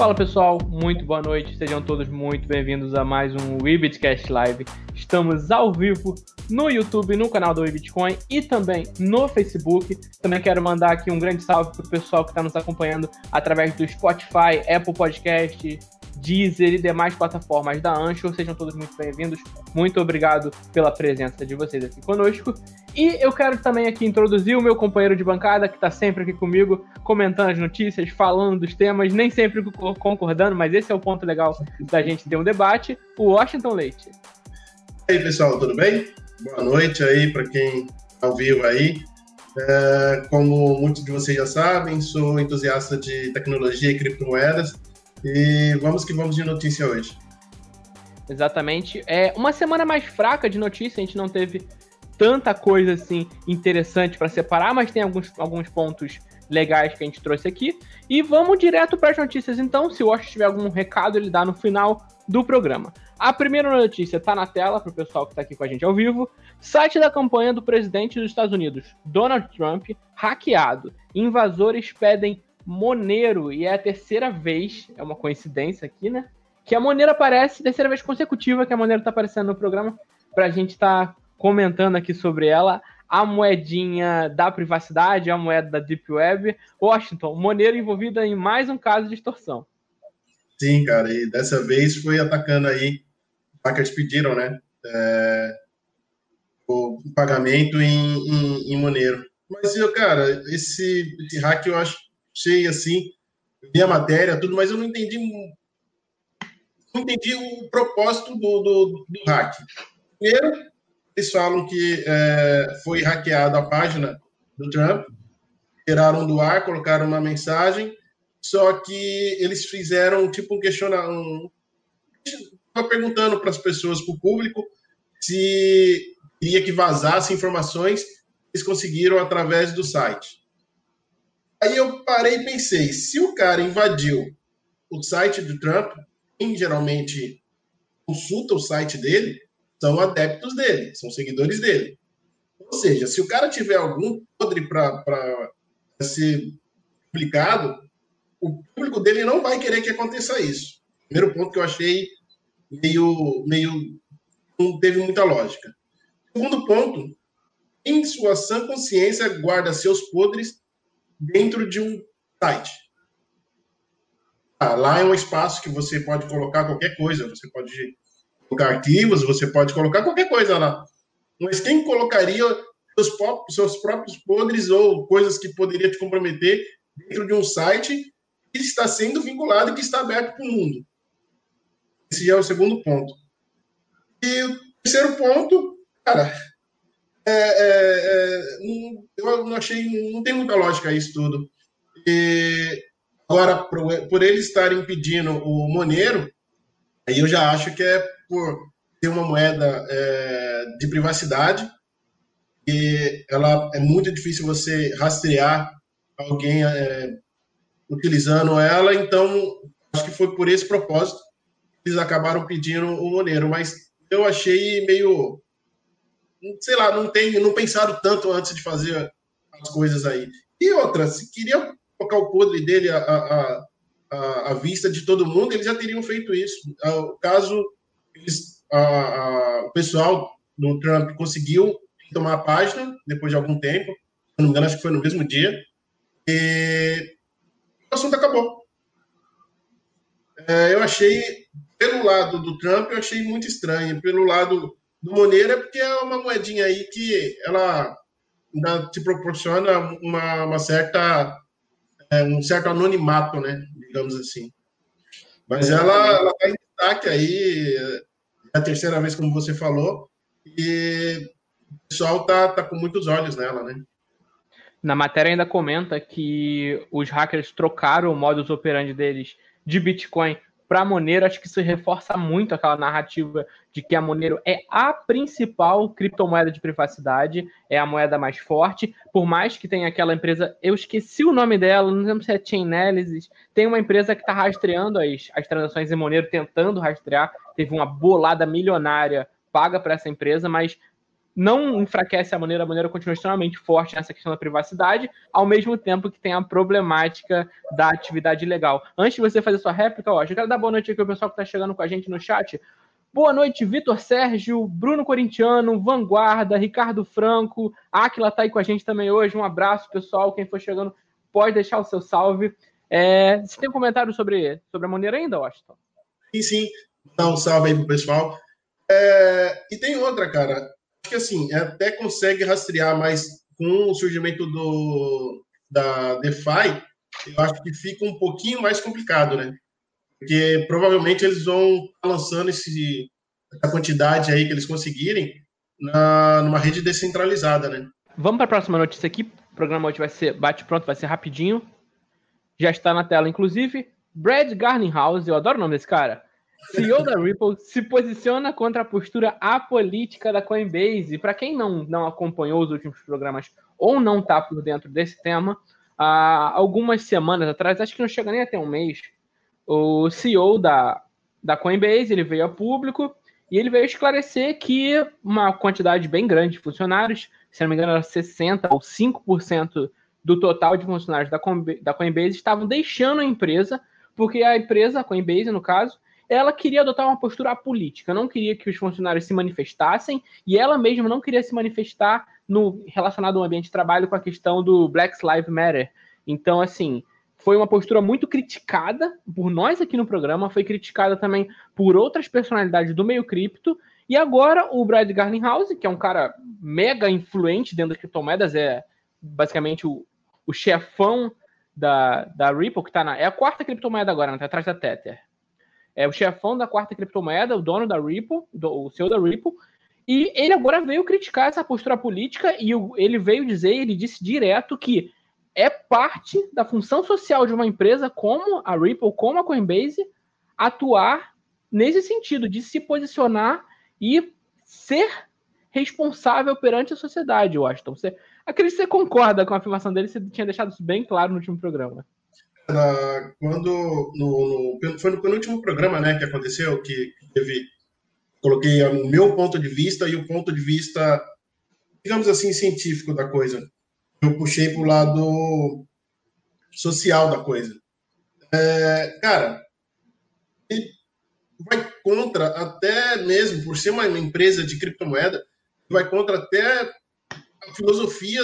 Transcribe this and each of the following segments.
Fala pessoal, muito boa noite, sejam todos muito bem-vindos a mais um Webitcast Live. Estamos ao vivo no YouTube, no canal do Bitcoin e também no Facebook. Também quero mandar aqui um grande salve para o pessoal que está nos acompanhando através do Spotify, Apple Podcast, Deezer e demais plataformas da Anchor. Sejam todos muito bem-vindos. Muito obrigado pela presença de vocês aqui conosco. E eu quero também aqui introduzir o meu companheiro de bancada, que está sempre aqui comigo, comentando as notícias, falando dos temas, nem sempre concordando, mas esse é o ponto legal da gente ter um debate. O Washington Leite. E aí, pessoal, tudo bem? Boa noite aí para quem está ao vivo aí. É, como muitos de vocês já sabem, sou entusiasta de tecnologia e criptomoedas e vamos que vamos de notícia hoje. Exatamente. É uma semana mais fraca de notícia, a gente não teve tanta coisa assim interessante para separar, mas tem alguns, alguns pontos legais que a gente trouxe aqui. E vamos direto para as notícias então. Se o Washington tiver algum recado, ele dá no final do programa. A primeira notícia está na tela para o pessoal que está aqui com a gente ao vivo. Site da campanha do presidente dos Estados Unidos, Donald Trump, hackeado. Invasores pedem Monero, e é a terceira vez, é uma coincidência aqui, né? Que a Monero aparece, terceira vez consecutiva que a Monero tá aparecendo no programa, pra gente estar tá comentando aqui sobre ela. A moedinha da privacidade, a moeda da Deep Web. Washington, Monero envolvida em mais um caso de extorsão. Sim, cara, e dessa vez foi atacando aí, hackers pediram, né? É, o pagamento em, em, em Monero. Mas, cara, esse, esse hack eu acho achei assim, vi a matéria, tudo, mas eu não entendi não entendi o propósito do, do, do hack. Primeiro, eles falam que é, foi hackeada a página do Trump, tiraram do ar, colocaram uma mensagem, só que eles fizeram tipo um questionamento, um, perguntando para as pessoas, para o público, se queria que vazasse informações, eles conseguiram através do site. Aí eu parei e pensei, se o cara invadiu o site do Trump, quem geralmente consulta o site dele são adeptos dele, são seguidores dele. Ou seja, se o cara tiver algum podre para ser publicado, o público dele não vai querer que aconteça isso. Primeiro ponto que eu achei meio, meio não teve muita lógica. Segundo ponto, em sua sã consciência guarda seus podres dentro de um site. Ah, lá é um espaço que você pode colocar qualquer coisa, você pode colocar arquivos, você pode colocar qualquer coisa lá. Mas quem colocaria seus, seus próprios podres ou coisas que poderia te comprometer dentro de um site que está sendo vinculado e que está aberto para o mundo? Esse já é o segundo ponto. E o terceiro ponto, cara, é, é, é eu não achei, não tem muita lógica isso tudo. E, agora, por, por eles estarem pedindo o Monero, aí eu já acho que é por ter uma moeda é, de privacidade e ela é muito difícil você rastrear alguém é, utilizando ela, então acho que foi por esse propósito que eles acabaram pedindo o Monero, mas eu achei meio sei lá, não tem, não pensaram tanto antes de fazer as coisas aí. E outra, se queria colocar o podre dele à, à, à, vista de todo mundo, eles já teriam feito isso. Ah, caso eles, a, a, o pessoal do Trump conseguiu tomar a página depois de algum tempo, se não me engano, acho que foi no mesmo dia, e o assunto acabou. É, eu achei, pelo lado do Trump, eu achei muito estranho. Pelo lado do Monero é porque é uma moedinha aí que ela te proporciona uma, uma certa é, um certo anonimato, né? Digamos assim. Mas ela está em destaque aí, é a terceira vez, como você falou, e o pessoal tá, tá com muitos olhos nela, né? Na matéria ainda comenta que os hackers trocaram o modus operandi deles de Bitcoin para Monero, acho que isso reforça muito aquela narrativa de que a Monero é a principal criptomoeda de privacidade, é a moeda mais forte, por mais que tenha aquela empresa, eu esqueci o nome dela, não lembro se é Chainalysis, tem uma empresa que está rastreando as, as transações em Monero, tentando rastrear, teve uma bolada milionária paga para essa empresa, mas não enfraquece a maneira, a maneira continua extremamente forte nessa questão da privacidade, ao mesmo tempo que tem a problemática da atividade legal. Antes de você fazer sua réplica, ó, eu quero dar boa noite aqui ao pessoal que está chegando com a gente no chat. Boa noite, Vitor Sérgio, Bruno Corintiano, Vanguarda, Ricardo Franco, Aquila tá aí com a gente também hoje. Um abraço, pessoal. Quem for chegando, pode deixar o seu salve. É, você tem um comentário sobre, sobre a maneira ainda, Washington? Sim, sim. Dá um salve aí pro pessoal. É, e tem outra, cara. Que assim, até consegue rastrear, mas com o surgimento do, da DeFi, eu acho que fica um pouquinho mais complicado, né? Porque provavelmente eles vão lançando esse, essa quantidade aí que eles conseguirem na, numa rede descentralizada, né? Vamos para a próxima notícia aqui. O programa hoje vai ser bate pronto, vai ser rapidinho. Já está na tela, inclusive. Brad Garninghouse, eu adoro o nome desse cara. CEO da Ripple se posiciona contra a postura apolítica da Coinbase. Para quem não, não acompanhou os últimos programas ou não está por dentro desse tema, há algumas semanas atrás, acho que não chega nem até um mês, o CEO da, da Coinbase ele veio a público e ele veio esclarecer que uma quantidade bem grande de funcionários, se não me engano, era 60% ou 5% do total de funcionários da, Coinbase estavam deixando a empresa, porque a empresa, a Coinbase no caso, ela queria adotar uma postura política, não queria que os funcionários se manifestassem e ela mesma não queria se manifestar no relacionado ao ambiente de trabalho com a questão do Black Lives Matter. Então, assim, foi uma postura muito criticada por nós aqui no programa, foi criticada também por outras personalidades do meio cripto. E agora o Brad Garlinghouse, que é um cara mega influente dentro das criptomoedas, é basicamente o, o chefão da, da Ripple, que tá na. É a quarta criptomoeda agora, né? Tá atrás da Tether. É o chefão da quarta criptomoeda, o dono da Ripple, do, o CEO da Ripple. E ele agora veio criticar essa postura política e ele veio dizer, ele disse direto que é parte da função social de uma empresa como a Ripple, como a Coinbase, atuar nesse sentido de se posicionar e ser responsável perante a sociedade, Washington. Você, acredito que você concorda com a afirmação dele, você tinha deixado isso bem claro no último programa. Quando no, no, foi no penúltimo programa né, que aconteceu, que teve. Coloquei o meu ponto de vista e o ponto de vista, digamos assim, científico da coisa eu puxei para o lado social da coisa. É, cara, ele vai contra até mesmo, por ser uma empresa de criptomoeda, vai contra até a filosofia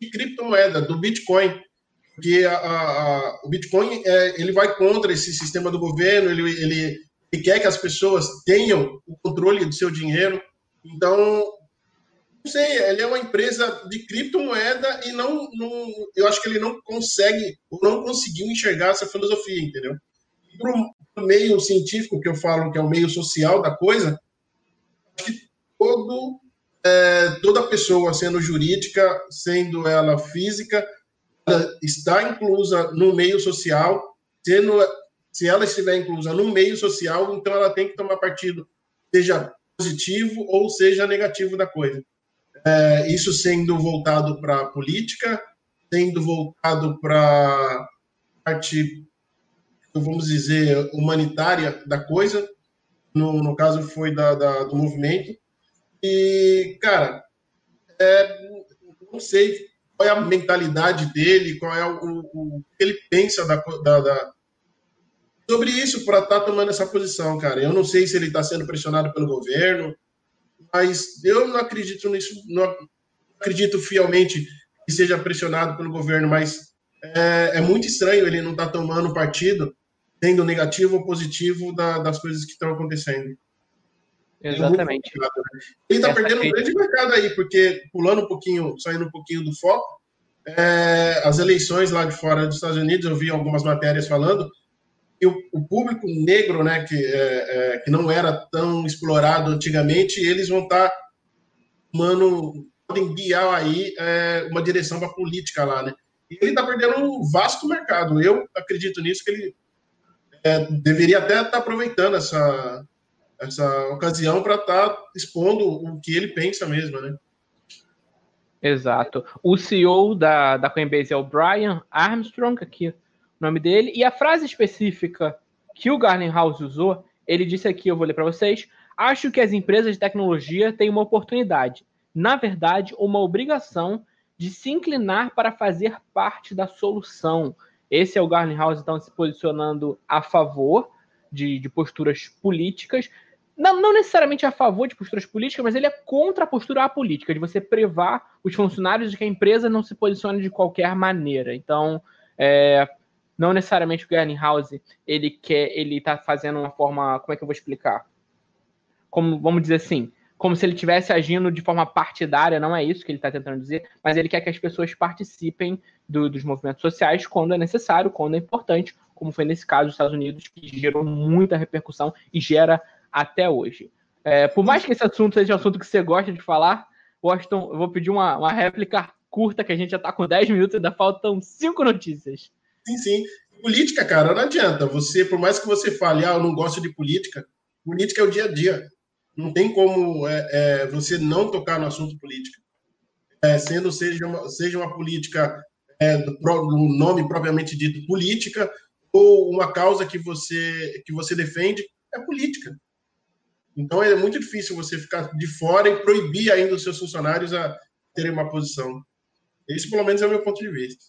de criptomoeda, do Bitcoin. Porque a, a, o Bitcoin é, ele vai contra esse sistema do governo, ele, ele, ele quer que as pessoas tenham o controle do seu dinheiro. Então, não sei, ele é uma empresa de criptomoeda e não, não eu acho que ele não consegue, ou não conseguiu enxergar essa filosofia, entendeu? Para o meio científico, que eu falo que é o meio social da coisa, que todo, é, toda pessoa, sendo jurídica, sendo ela física, está inclusa no meio social, sendo, se ela estiver inclusa no meio social, então ela tem que tomar partido, seja positivo ou seja negativo da coisa. É, isso sendo voltado para a política, sendo voltado para parte, vamos dizer, humanitária da coisa, no, no caso foi da, da do movimento. E, cara, é, não sei qual é a mentalidade dele, qual é o, o que ele pensa da, da, da sobre isso para estar tá tomando essa posição, cara. Eu não sei se ele está sendo pressionado pelo governo, mas eu não acredito nisso, não acredito fielmente que seja pressionado pelo governo, mas é, é muito estranho ele não estar tá tomando partido, sendo negativo ou positivo da, das coisas que estão acontecendo. Exatamente. É ele está perdendo um grande mercado aí, porque pulando um pouquinho, saindo um pouquinho do foco, é, as eleições lá de fora dos Estados Unidos, eu vi algumas matérias falando, e o, o público negro, né, que, é, é, que não era tão explorado antigamente, eles vão estar, tá, mano, podem guiar aí é, uma direção para política lá, né? E ele está perdendo um vasto mercado. Eu acredito nisso que ele é, deveria até estar tá aproveitando essa, essa ocasião para estar tá expondo o que ele pensa mesmo, né? Exato. O CEO da, da Coinbase é o Brian Armstrong, aqui o nome dele. E a frase específica que o Garlinghouse usou, ele disse aqui, eu vou ler para vocês. Acho que as empresas de tecnologia têm uma oportunidade na verdade, uma obrigação de se inclinar para fazer parte da solução. Esse é o Garlinghouse, então, se posicionando a favor de, de posturas políticas, não, não, necessariamente a favor de posturas políticas, mas ele é contra a postura apolítica, de você privar os funcionários de que a empresa não se posicione de qualquer maneira. Então, é, não necessariamente o Garlinghouse, ele quer, ele está fazendo uma forma, como é que eu vou explicar? Como, vamos dizer assim, como se ele estivesse agindo de forma partidária, não é isso que ele está tentando dizer, mas ele quer que as pessoas participem do, dos movimentos sociais quando é necessário, quando é importante, como foi nesse caso dos Estados Unidos, que gerou muita repercussão e gera até hoje. É, por mais que esse assunto seja um assunto que você gosta de falar, Washington, eu vou pedir uma, uma réplica curta, que a gente já está com 10 minutos ainda faltam 5 notícias. Sim, sim. Política, cara, não adianta. Você, por mais que você fale, ah, eu não gosto de política, política é o dia a dia não tem como é, é, você não tocar no assunto política. É, sendo seja uma, seja uma política é, do, do, nome propriamente dito política ou uma causa que você que você defende é política. Então é muito difícil você ficar de fora e proibir ainda os seus funcionários a terem uma posição. Esse, pelo menos, é o meu ponto de vista.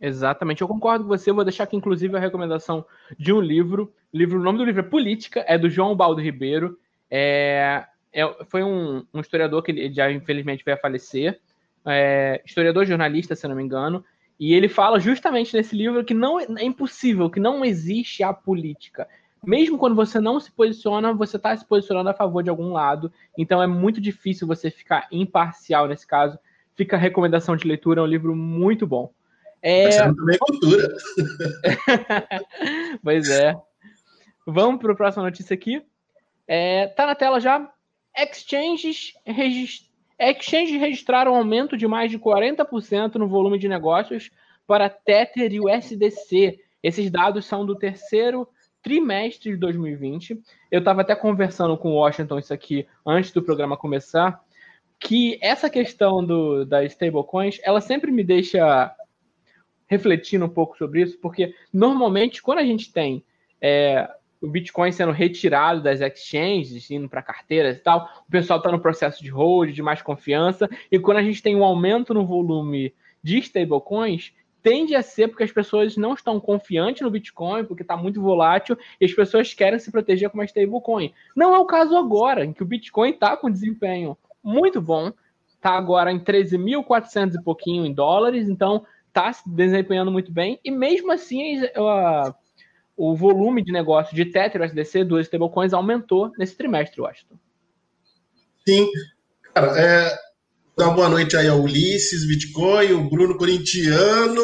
Exatamente, eu concordo com você. Vou deixar aqui, inclusive, a recomendação de um livro. O, livro, o nome do livro é Política, é do João Baldo Ribeiro. É, é, foi um, um, historiador que já infelizmente veio a falecer, é, historiador jornalista, se não me engano, e ele fala justamente nesse livro que não é impossível, que não existe a política. Mesmo quando você não se posiciona, você está se posicionando a favor de algum lado. Então é muito difícil você ficar imparcial nesse caso. Fica a recomendação de leitura, é um livro muito bom. É... também cultura. pois é. Vamos para a próxima notícia aqui. É, tá na tela já. Exchanges, regist... Exchanges registraram um aumento de mais de 40% no volume de negócios para Tether e USDC. Esses dados são do terceiro trimestre de 2020. Eu estava até conversando com o Washington isso aqui antes do programa começar, que essa questão do, das stablecoins, ela sempre me deixa refletindo um pouco sobre isso, porque normalmente quando a gente tem é, o Bitcoin sendo retirado das exchanges, indo para carteiras e tal, o pessoal está no processo de hold, de mais confiança, e quando a gente tem um aumento no volume de stablecoins, tende a ser porque as pessoas não estão confiantes no Bitcoin, porque está muito volátil, e as pessoas querem se proteger com uma stablecoin. Não é o caso agora, em que o Bitcoin está com desempenho muito bom, está agora em 13.400 e pouquinho em dólares, então está se desempenhando muito bem, e mesmo assim a o volume de negócio de Tether USDC, duas stablecoins, aumentou nesse trimestre, Washington. Sim. Cara, é, dar boa noite aí ao Ulisses, Bitcoin, o Bruno Corintiano.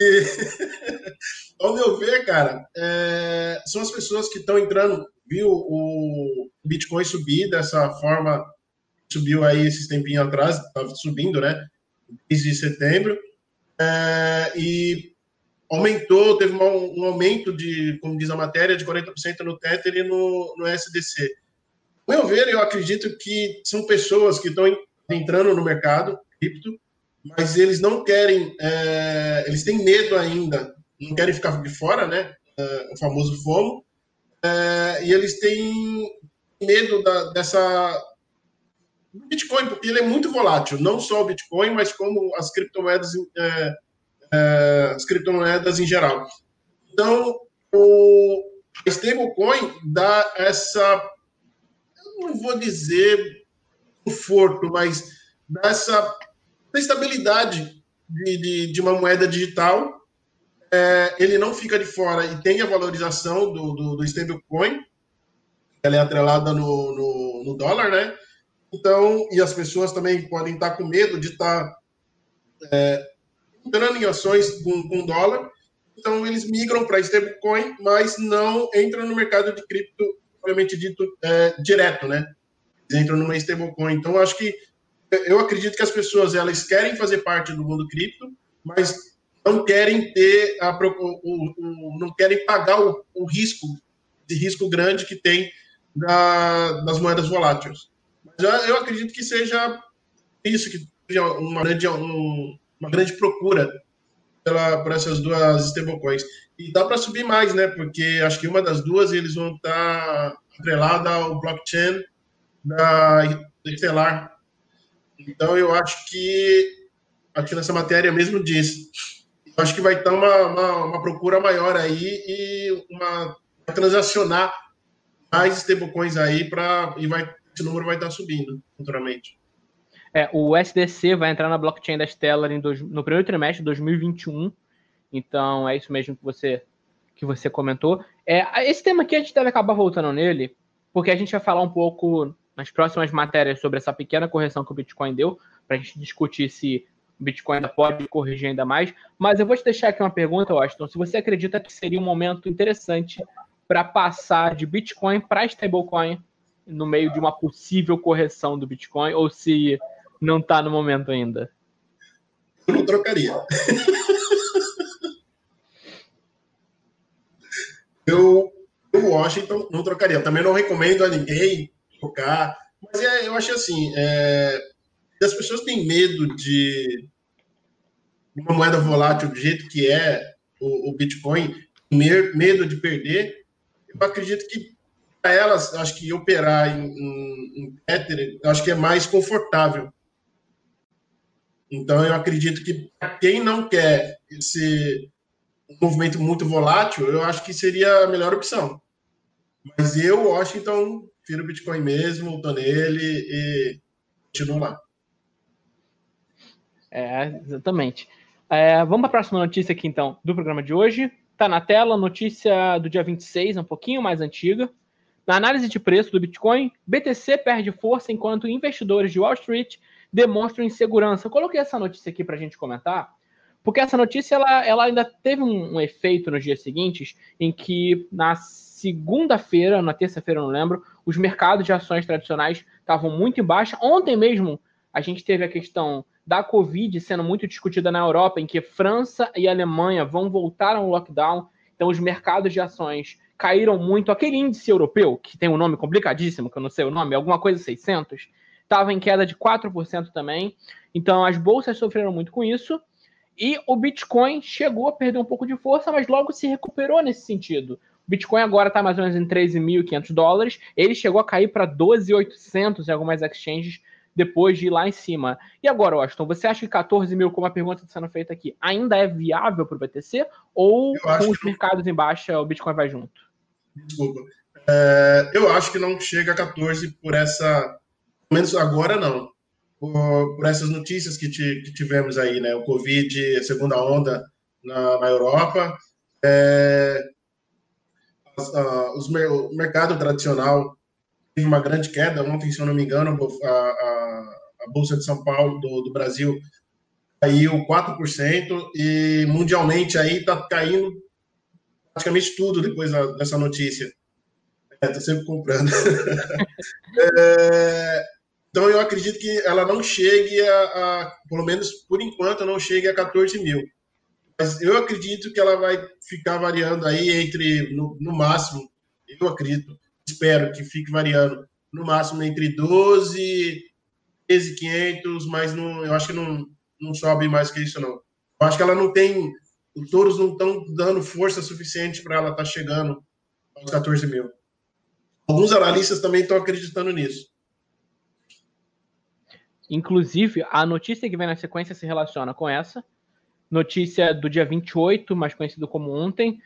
E, ao meu ver, cara, é, são as pessoas que estão entrando, viu o Bitcoin subir dessa forma, subiu aí esses tempinhos atrás, estava subindo, né? Desde setembro. É, e aumentou, teve um, um, aumento de, como diz a matéria, de 40% no Tether e no, no SDC. Ao meu ver, eu acredito que são pessoas que estão entrando no mercado cripto, mas eles não querem, é, eles têm medo ainda, não querem ficar de fora, né? É, o famoso FOMO, é, e eles têm medo da, dessa Bitcoin, porque ele é muito volátil, não só o Bitcoin, mas como as criptomoedas é, é, as criptomoedas em geral. Então, o stablecoin dá essa, eu não vou dizer conforto, mas dá essa estabilidade de, de, de uma moeda digital. É, ele não fica de fora e tem a valorização do, do, do stablecoin, ela é atrelada no, no, no, dólar, né? Então, e as pessoas também podem estar com medo de estar é, entrando em ações com, com dólar. Então, eles migram para stablecoin, mas não entram no mercado de cripto, obviamente dito, é, direto, né? Entram numa stablecoin. Então, acho que eu acredito que as pessoas elas querem fazer parte do mundo cripto, mas não querem ter a, o, o, não querem pagar o, o, risco de risco grande que tem da, das moedas voláteis. Mas eu acredito que seja isso que seja uma grande um, uma grande procura pela, por essas duas stablecoins. E dá para subir mais, né? Porque acho que uma das duas eles vão estar tá atrelada ao blockchain da Stellar. Então eu acho que aqui nessa matéria mesmo diz. Eu acho que vai estar uma, uma, uma procura maior aí e uma transacionar mais stablecoins aí para e vai esse número vai estar subindo futuramente. É, o SDC vai entrar na blockchain da Stellar em dois, no primeiro trimestre de 2021. Então é isso mesmo que você que você comentou. É, esse tema aqui a gente deve acabar voltando nele, porque a gente vai falar um pouco nas próximas matérias sobre essa pequena correção que o Bitcoin deu, para a gente discutir se o Bitcoin ainda pode corrigir ainda mais. Mas eu vou te deixar aqui uma pergunta, Washington. Se você acredita que seria um momento interessante para passar de Bitcoin para stablecoin no meio de uma possível correção do Bitcoin, ou se não está no momento ainda? Eu não trocaria. eu, eu, Washington, não trocaria. Também não recomendo a ninguém trocar. Mas é, eu acho assim, é, as pessoas têm medo de uma moeda volátil do jeito que é o, o Bitcoin, medo de perder, eu acredito que para elas, acho que operar em, em, em Tether, acho que é mais confortável. Então, eu acredito que quem não quer esse movimento muito volátil, eu acho que seria a melhor opção. Mas eu, Washington, prefiro Bitcoin mesmo, estou nele e continuo lá. É, exatamente. É, vamos para a próxima notícia aqui, então, do programa de hoje. Está na tela, notícia do dia 26, um pouquinho mais antiga. Na análise de preço do Bitcoin, BTC perde força enquanto investidores de Wall Street demonstram insegurança. Eu coloquei essa notícia aqui para a gente comentar, porque essa notícia ela, ela ainda teve um, um efeito nos dias seguintes, em que na segunda-feira, na terça-feira, não lembro, os mercados de ações tradicionais estavam muito em baixa. Ontem mesmo a gente teve a questão da Covid sendo muito discutida na Europa, em que França e Alemanha vão voltar ao lockdown, então os mercados de ações caíram muito. Aquele índice europeu, que tem um nome complicadíssimo, que eu não sei o nome, alguma coisa 600, estava em queda de 4% também. Então as bolsas sofreram muito com isso. E o Bitcoin chegou a perder um pouco de força, mas logo se recuperou nesse sentido. Bitcoin agora está mais ou menos em 13.500 dólares. Ele chegou a cair para 12.800 em algumas exchanges depois de ir lá em cima. E agora, Washington, você acha que 14 mil, como a pergunta está sendo feita aqui, ainda é viável para o BTC? Ou com os mercados em baixa o Bitcoin vai junto? Desculpa. É, eu acho que não chega a 14 por essa. Pelo menos agora não. Por, por essas notícias que, te, que, tivemos aí, né? O Covid, a segunda onda na, na Europa. É, a, os, o mercado tradicional teve uma grande queda. Ontem, se eu não me engano, a, a, a Bolsa de São Paulo do, do Brasil caiu 4% e mundialmente aí está caindo praticamente tudo depois da, dessa notícia. Estou é, sempre comprando. é, então eu acredito que ela não chegue a, a, pelo menos por enquanto, não chegue a 14 mil. Mas eu acredito que ela vai ficar variando aí entre, no, no máximo, eu acredito, espero que fique variando no máximo entre 12, 13,500, mas não, eu acho que não, não sobe mais que isso, não. Eu acho que ela não tem. Os touros não estão dando força suficiente para ela estar tá chegando aos 14 mil. Alguns analistas também estão acreditando nisso. Inclusive, a notícia que vem na sequência se relaciona com essa. Notícia do dia 28, mais conhecido como ontem,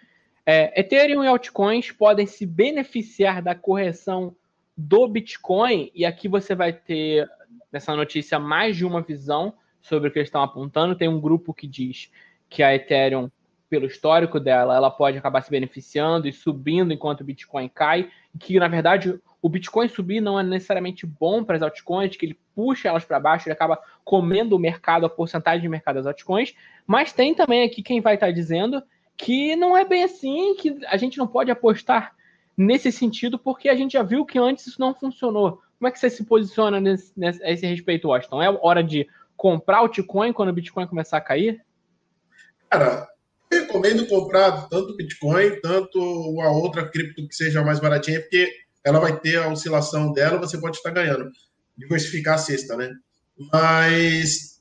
é, Ethereum e altcoins podem se beneficiar da correção do Bitcoin, e aqui você vai ter nessa notícia mais de uma visão sobre o que eles estão apontando. Tem um grupo que diz que a Ethereum, pelo histórico dela, ela pode acabar se beneficiando e subindo enquanto o Bitcoin cai, e que na verdade o Bitcoin subir não é necessariamente bom para as altcoins, que ele puxa elas para baixo, ele acaba comendo o mercado, a porcentagem de mercado das altcoins. Mas tem também aqui quem vai estar dizendo que não é bem assim, que a gente não pode apostar nesse sentido, porque a gente já viu que antes isso não funcionou. Como é que você se posiciona nesse, nesse, a esse respeito, Washington? É hora de comprar o Bitcoin quando o Bitcoin começar a cair? Cara, eu recomendo comprar tanto o Bitcoin, tanto a outra cripto que seja mais baratinha, porque ela vai ter a oscilação dela, você pode estar ganhando. Diversificar a cesta, né? Mas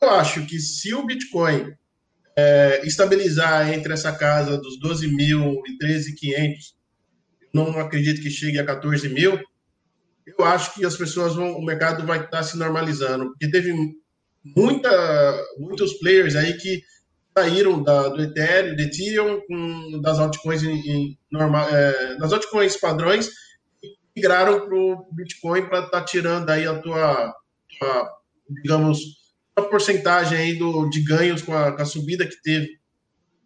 eu acho que se o Bitcoin é, estabilizar entre essa casa dos 12 mil e 13,500, não acredito que chegue a 14 mil, eu acho que as pessoas vão, o mercado vai estar se normalizando, porque teve muita, muitos players aí que saíram da, do Ethereum, do Ethereum, com, das altcoins em, em normal, é, das altcoins padrões, migraram para o Bitcoin para estar tá tirando aí a tua, tua digamos, a porcentagem aí do, de ganhos com a, com a subida que teve.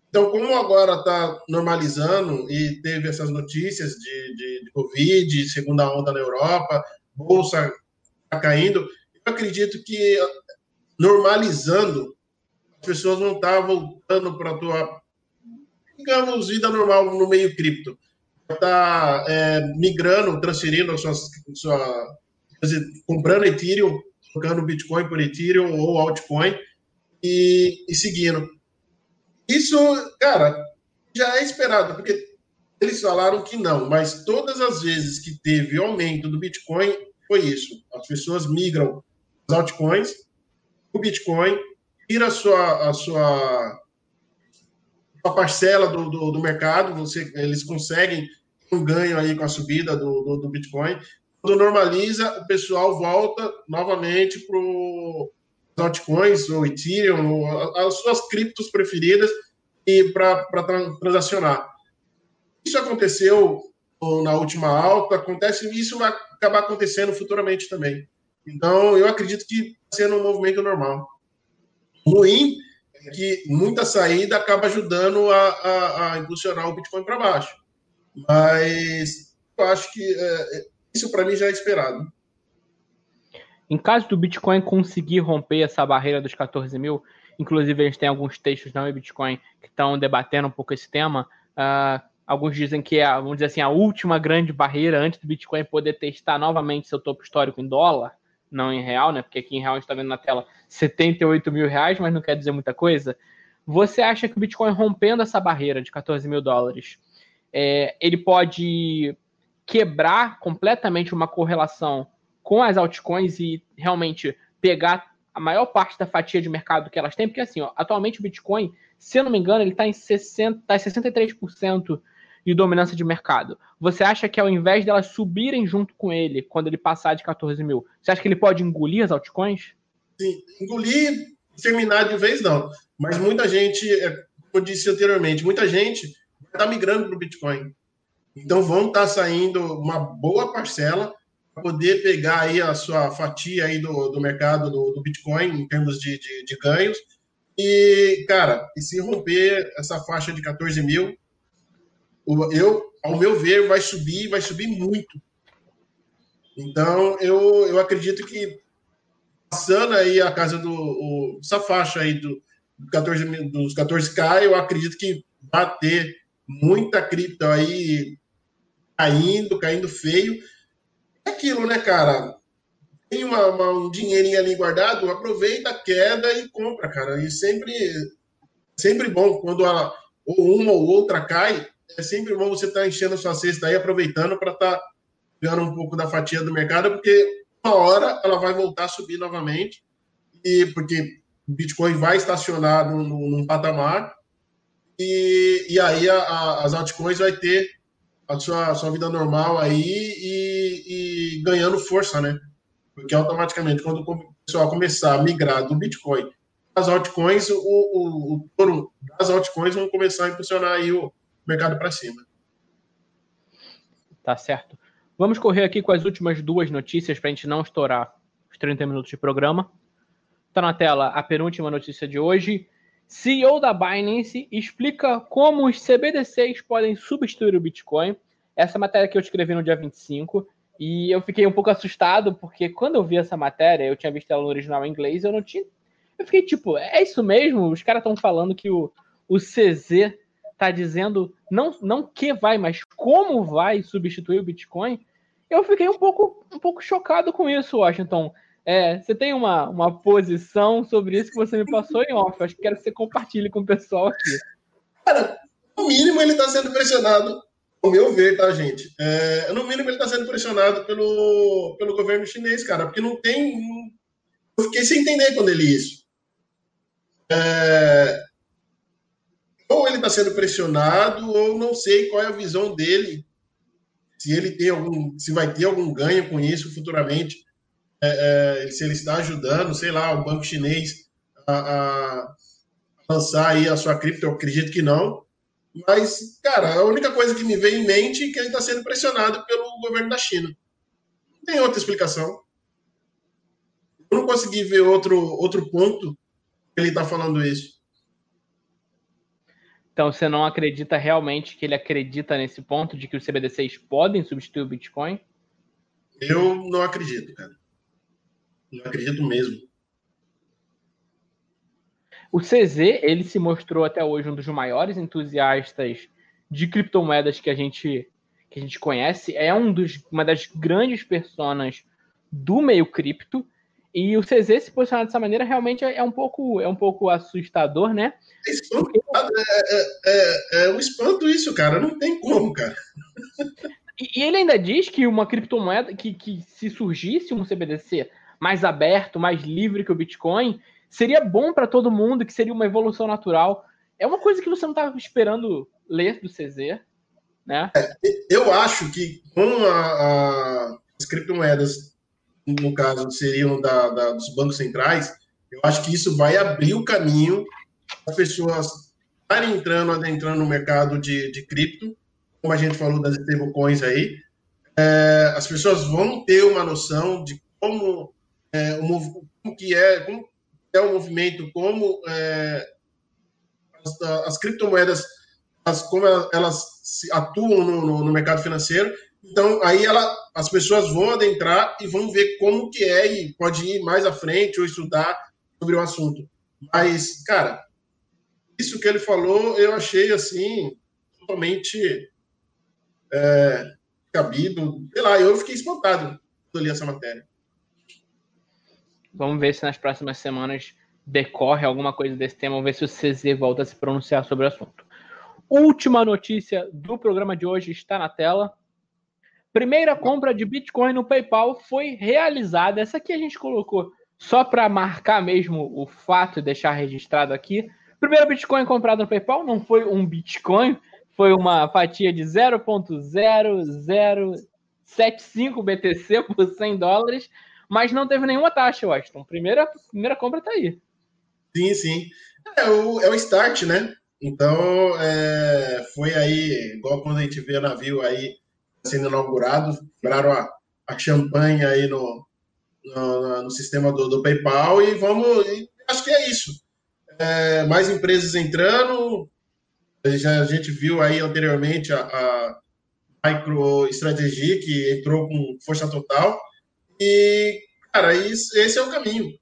Então, como agora está normalizando e teve essas notícias de, de, de, Covid, segunda onda na Europa, bolsa tá caindo, eu acredito que normalizando, as pessoas vão estar tá voltando para a tua, digamos, vida normal no meio cripto. Está é, migrando, transferindo a sua, sua dizer, comprando Ethereum, trocando Bitcoin por Ethereum ou altcoin e, e seguindo. Isso, cara, já é esperado, porque eles falaram que não, mas todas as vezes que teve aumento do Bitcoin, foi isso. As pessoas migram as altcoins, o Bitcoin, tira a sua, a sua, a parcela do, do, do, mercado, você, eles conseguem um ganho aí com a subida do, do, do Bitcoin. Quando normaliza, o pessoal volta novamente para altcoins, ou Ethereum, ou as suas criptos preferidas e para transacionar. Isso aconteceu na última alta, acontece e isso vai acabar acontecendo futuramente também. Então, eu acredito que está sendo um movimento normal. Ruim é que muita saída acaba ajudando a, a, a impulsionar o Bitcoin para baixo. Mas eu acho que é, isso para mim já é esperado. Em caso do Bitcoin conseguir romper essa barreira dos 14 mil, inclusive a gente tem alguns textos na Bitcoin que estão debatendo um pouco esse tema. Uh, alguns dizem que é, vamos dizer assim, a última grande barreira antes do Bitcoin poder testar novamente seu topo histórico em dólar, não em real, né? Porque aqui em real a gente está vendo na tela 78 mil reais, mas não quer dizer muita coisa. Você acha que o Bitcoin rompendo essa barreira de 14 mil dólares, é, ele pode quebrar completamente uma correlação com as altcoins e realmente pegar a maior parte da fatia de mercado que elas têm, porque assim, ó, atualmente o Bitcoin, se eu não me engano, ele está em 60, tá em 63% de dominância de mercado. Você acha que ao invés delas subirem junto com ele, quando ele passar de 14 mil, você acha que ele pode engolir as altcoins? Sim, engolir, terminar de vez não. Mas muita gente, é, como eu disse anteriormente, muita gente está migrando para o Bitcoin. Então vão estar tá saindo uma boa parcela para poder pegar aí a sua fatia aí do, do mercado do, do Bitcoin em termos de, de, de, ganhos. E, cara, e se romper essa faixa de 14 mil, eu, ao meu ver, vai subir, vai subir muito. Então, eu, eu acredito que passando aí a casa do o, essa faixa aí do, do 14, dos 14k, eu acredito que vai ter muita cripto aí caindo, caindo feio. É aquilo, né, cara? Tem uma, uma, um dinheirinho ali guardado, aproveita a queda e compra, cara. E sempre, sempre bom quando a, ou uma ou outra cai, é sempre bom você estar tá enchendo a sua cesta aí, aproveitando para estar tá ganhando um pouco da fatia do mercado, porque uma hora ela vai voltar a subir novamente, e porque o Bitcoin vai estacionar num, num patamar, e, e aí a, a, as altcoins vai ter a sua, a sua vida normal aí e, e, ganhando força, né? Porque automaticamente, quando o pessoal começar a migrar do Bitcoin as altcoins, o, o, o touro das altcoins vão começar a impulsionar aí o mercado para cima. Tá certo. Vamos correr aqui com as últimas duas notícias para a gente não estourar os 30 minutos de programa. Está na tela a penúltima notícia de hoje. CEO da Binance explica como os CBDCs podem substituir o Bitcoin. Essa matéria que eu escrevi no dia 25 e eu fiquei um pouco assustado porque quando eu vi essa matéria, eu tinha visto ela no original em inglês, eu não tinha. Eu fiquei tipo, é isso mesmo? Os caras estão falando que o, o CZ está dizendo não, não que vai, mas como vai substituir o Bitcoin. Eu fiquei um pouco, um pouco chocado com isso, Washington. É, você tem uma, uma posição sobre isso que você me passou em off. Acho que quero que você compartilhe com o pessoal aqui. Cara, no mínimo ele está sendo pressionado, ao meu ver, tá, gente? É, no mínimo ele está sendo pressionado pelo, pelo governo chinês, cara, porque não tem. Eu fiquei sem entender quando ele isso. É, ou ele está sendo pressionado, ou não sei qual é a visão dele se ele tem algum, se vai ter algum ganho com isso futuramente, é, é, se ele está ajudando, sei lá, o banco chinês a, a lançar aí a sua cripto, eu acredito que não. Mas, cara, a única coisa que me vem em mente é que ele está sendo pressionado pelo governo da China. Não tem outra explicação. Eu não consegui ver outro, outro ponto que ele está falando isso. Então você não acredita realmente que ele acredita nesse ponto de que os CBDCs podem substituir o Bitcoin? Eu não acredito, cara. Não acredito mesmo. O CZ, ele se mostrou até hoje um dos maiores entusiastas de criptomoedas que a gente que a gente conhece, é um dos, uma das grandes personas do meio cripto. E o CZ se posicionar dessa maneira realmente é um pouco, é um pouco assustador, né? É, é, é, é um espanto isso, cara. Não tem como, cara. E, e ele ainda diz que uma criptomoeda, que, que se surgisse um CBDC mais aberto, mais livre que o Bitcoin, seria bom para todo mundo, que seria uma evolução natural. É uma coisa que você não estava esperando ler do CZ, né? É, eu acho que com a, a, as criptomoedas, no caso, seriam da, da, dos bancos centrais, eu acho que isso vai abrir o caminho para as pessoas estarem entrando, adentrando no mercado de, de cripto, como a gente falou das stablecoins aí, é, as pessoas vão ter uma noção de como, é, o, como que é, como é o movimento, como é, as, as, criptomoedas, as, como elas atuam no, no, no, mercado financeiro. Então, aí ela, as pessoas vão adentrar e vão ver como que é e pode ir mais à frente ou estudar sobre o assunto. Mas, cara, isso que ele falou, eu achei, assim, totalmente é, cabido. Sei lá, eu fiquei espantado quando li essa matéria. Vamos ver se nas próximas semanas decorre alguma coisa desse tema. Vamos ver se o CZ volta a se pronunciar sobre o assunto. Última notícia do programa de hoje está na tela. Primeira compra de Bitcoin no PayPal foi realizada. Essa aqui a gente colocou só para marcar mesmo o fato e deixar registrado aqui. Primeiro Bitcoin comprado no PayPal não foi um Bitcoin, foi uma fatia de 0.0075 BTC por 100 dólares mas não teve nenhuma taxa, Washington. Primeira, primeira compra tá aí. Sim, sim. É o, é o start, né? Então, é, foi aí, igual quando a gente vê navio aí sendo inaugurado, quebraram a, a champanhe aí no, no, no sistema do, do, PayPal e vamos. E acho que é isso. É, mais empresas entrando. A gente viu aí anteriormente a, a MicroStrategy, que entrou com força total. E, cara, isso, esse é o caminho.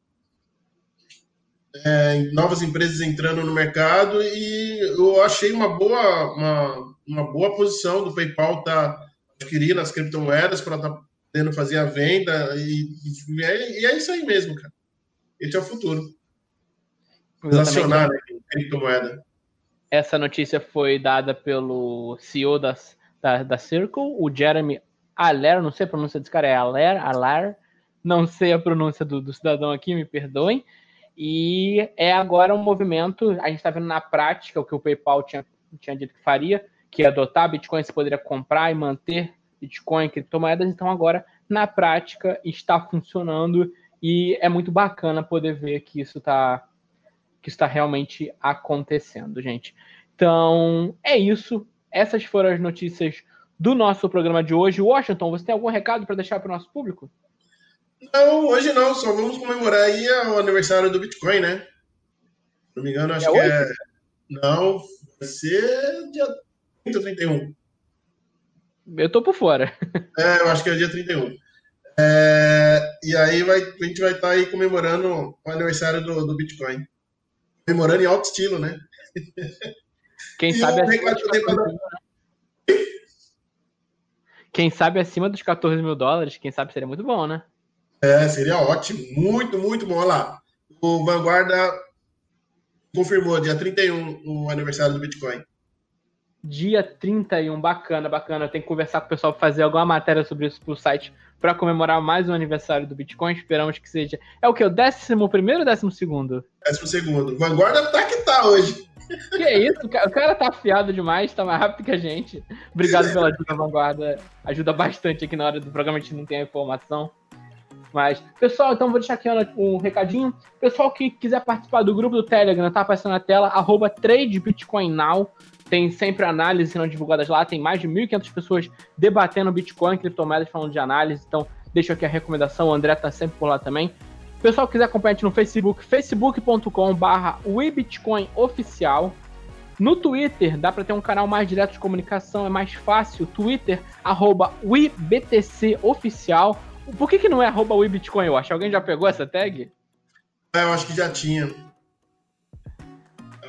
É, novas empresas entrando no mercado e eu achei uma boa, uma, uma boa posição do PayPal estar tá adquirindo as criptomoedas para estar tá podendo fazer a venda e, e, é, e, é, isso aí mesmo, cara. Esse é o futuro. Relacionar né, criptomoeda. Essa notícia foi dada pelo CEO das, da, da Circle, o Jeremy Aller, não sei a pronúncia desse cara, é Aller, Aller, não sei a pronúncia do, do cidadão aqui, me perdoem. E é agora um movimento, a gente está vendo na prática o que o PayPal tinha, tinha dito que faria, que é adotar Bitcoin, você poderia comprar e manter Bitcoin, criptomoedas, então agora na prática está funcionando e é muito bacana poder ver que isso está que está realmente acontecendo, gente. Então, é isso. Essas foram as notícias do nosso programa de hoje. Washington, você tem algum recado para deixar para o nosso público? Não, hoje não, só vamos comemorar aí o aniversário do Bitcoin, né? Se não me engano, acho é que hoje? é. Não, vai ser dia 30 ou 31. Eu tô por fora. É, eu acho que é dia 31. É, e aí vai, a gente vai estar tá aí comemorando o aniversário do, do Bitcoin. Comemorando em alto estilo, né? Quem e sabe acima dos 14 Quem sabe acima dos 14 mil dólares, quem sabe seria muito bom, né? É, seria ótimo. Muito, muito bom. Olha lá. O Vanguarda confirmou dia 31 o aniversário do Bitcoin. Dia 31, bacana, bacana. Tem que conversar com o pessoal para fazer alguma matéria sobre isso pro site para comemorar mais um aniversário do Bitcoin. Esperamos que seja. É o que? O décimo primeiro ou décimo segundo? Décimo segundo. Vanguarda tá que tá hoje. Que isso, o cara tá afiado demais, tá mais rápido que a gente. Obrigado pela ajuda, Vanguarda. Ajuda bastante aqui na hora do programa, a gente não tem a informação. Mas, pessoal, então vou deixar aqui um recadinho. Pessoal que quiser participar do grupo do Telegram, tá aparecendo na tela, arroba TradeBitcoinNow. Tem sempre análise sendo divulgadas lá. Tem mais de 1.500 pessoas debatendo Bitcoin, criptomoedas, falando de análise. Então, deixo aqui a recomendação. O André tá sempre por lá também. Pessoal quiser acompanhar a gente no Facebook, facebook.com.br Oficial. No Twitter, dá para ter um canal mais direto de comunicação, é mais fácil. Twitter, arroba Oficial. Por que, que não é arroba WeBitcoin, eu acho? Alguém já pegou essa tag? É, eu acho que já tinha.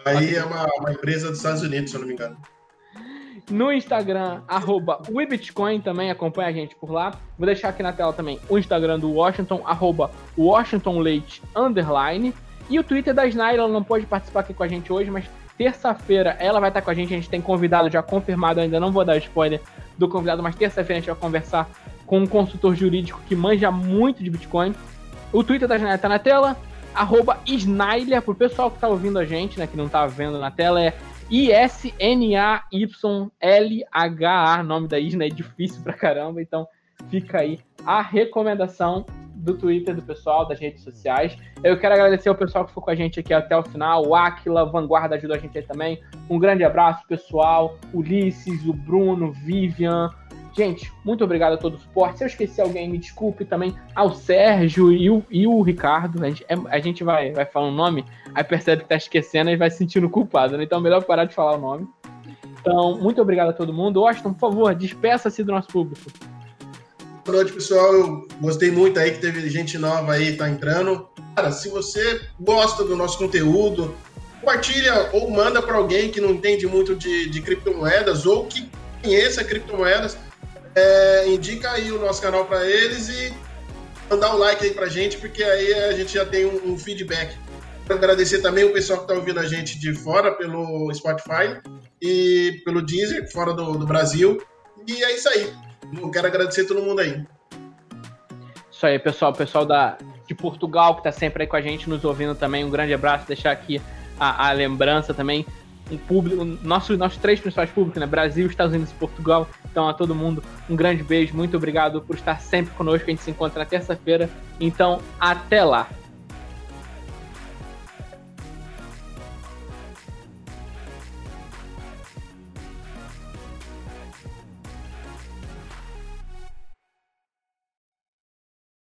Aí é uma, uma, empresa dos Estados Unidos, se eu não me engano. No Instagram, arroba WeBitcoin, também acompanha a gente por lá. Vou deixar aqui na tela também o Instagram do Washington, arroba Washington Leite, underline. E o Twitter da Snyder, ela não pode participar aqui com a gente hoje, mas terça-feira ela vai estar com a gente. A gente tem convidado já confirmado, ainda não vou dar spoiler do convidado, mas terça-feira a gente vai conversar com um consultor jurídico que manja muito de Bitcoin. O Twitter da Snyder tá na tela, arroba Snailer, pro pessoal que tá ouvindo a gente, né, que não tá vendo na tela, é I-S-N-A-Y-L-H-A, nome da Isna é difícil pra caramba, então fica aí a recomendação do Twitter do pessoal, das redes sociais. Eu quero agradecer ao pessoal que ficou com a gente aqui até o final. O Aquila, Vanguarda ajudou a gente aí também. Um grande abraço, pessoal. Ulisses, o Bruno, Vivian, Gente, muito obrigado a todo o suporte. Se eu esqueci alguém, me desculpe também ao Sérgio e o, e o Ricardo. A gente, é, a gente vai, vai falar um nome, aí percebe que tá esquecendo e vai se sentindo culpado, né? Então é melhor parar de falar o nome. Então, muito obrigado a todo mundo. Washington, por favor, despeça-se do nosso público. Boa noite, pessoal. Eu gostei muito aí que teve gente nova aí, tá entrando. Cara, se você gosta do nosso conteúdo, compartilha ou manda para alguém que não entende muito de, de criptomoedas ou que conheça criptomoedas é, indica aí o nosso canal para eles e mandar um like aí pra gente, porque aí a gente já tem um, um feedback. Quero agradecer também o pessoal que está ouvindo a gente de fora, pelo Spotify e pelo Deezer, fora do, do Brasil. E é isso aí. Eu quero agradecer todo mundo aí. Isso aí, pessoal. O pessoal da, de Portugal que está sempre aí com a gente, nos ouvindo também. Um grande abraço. Deixar aqui a, a lembrança também um público, nosso, nossos três principais públicos, né? Brasil, Estados Unidos e Portugal. Então, a todo mundo, um grande beijo, muito obrigado por estar sempre conosco. A gente se encontra na terça-feira. Então, até lá!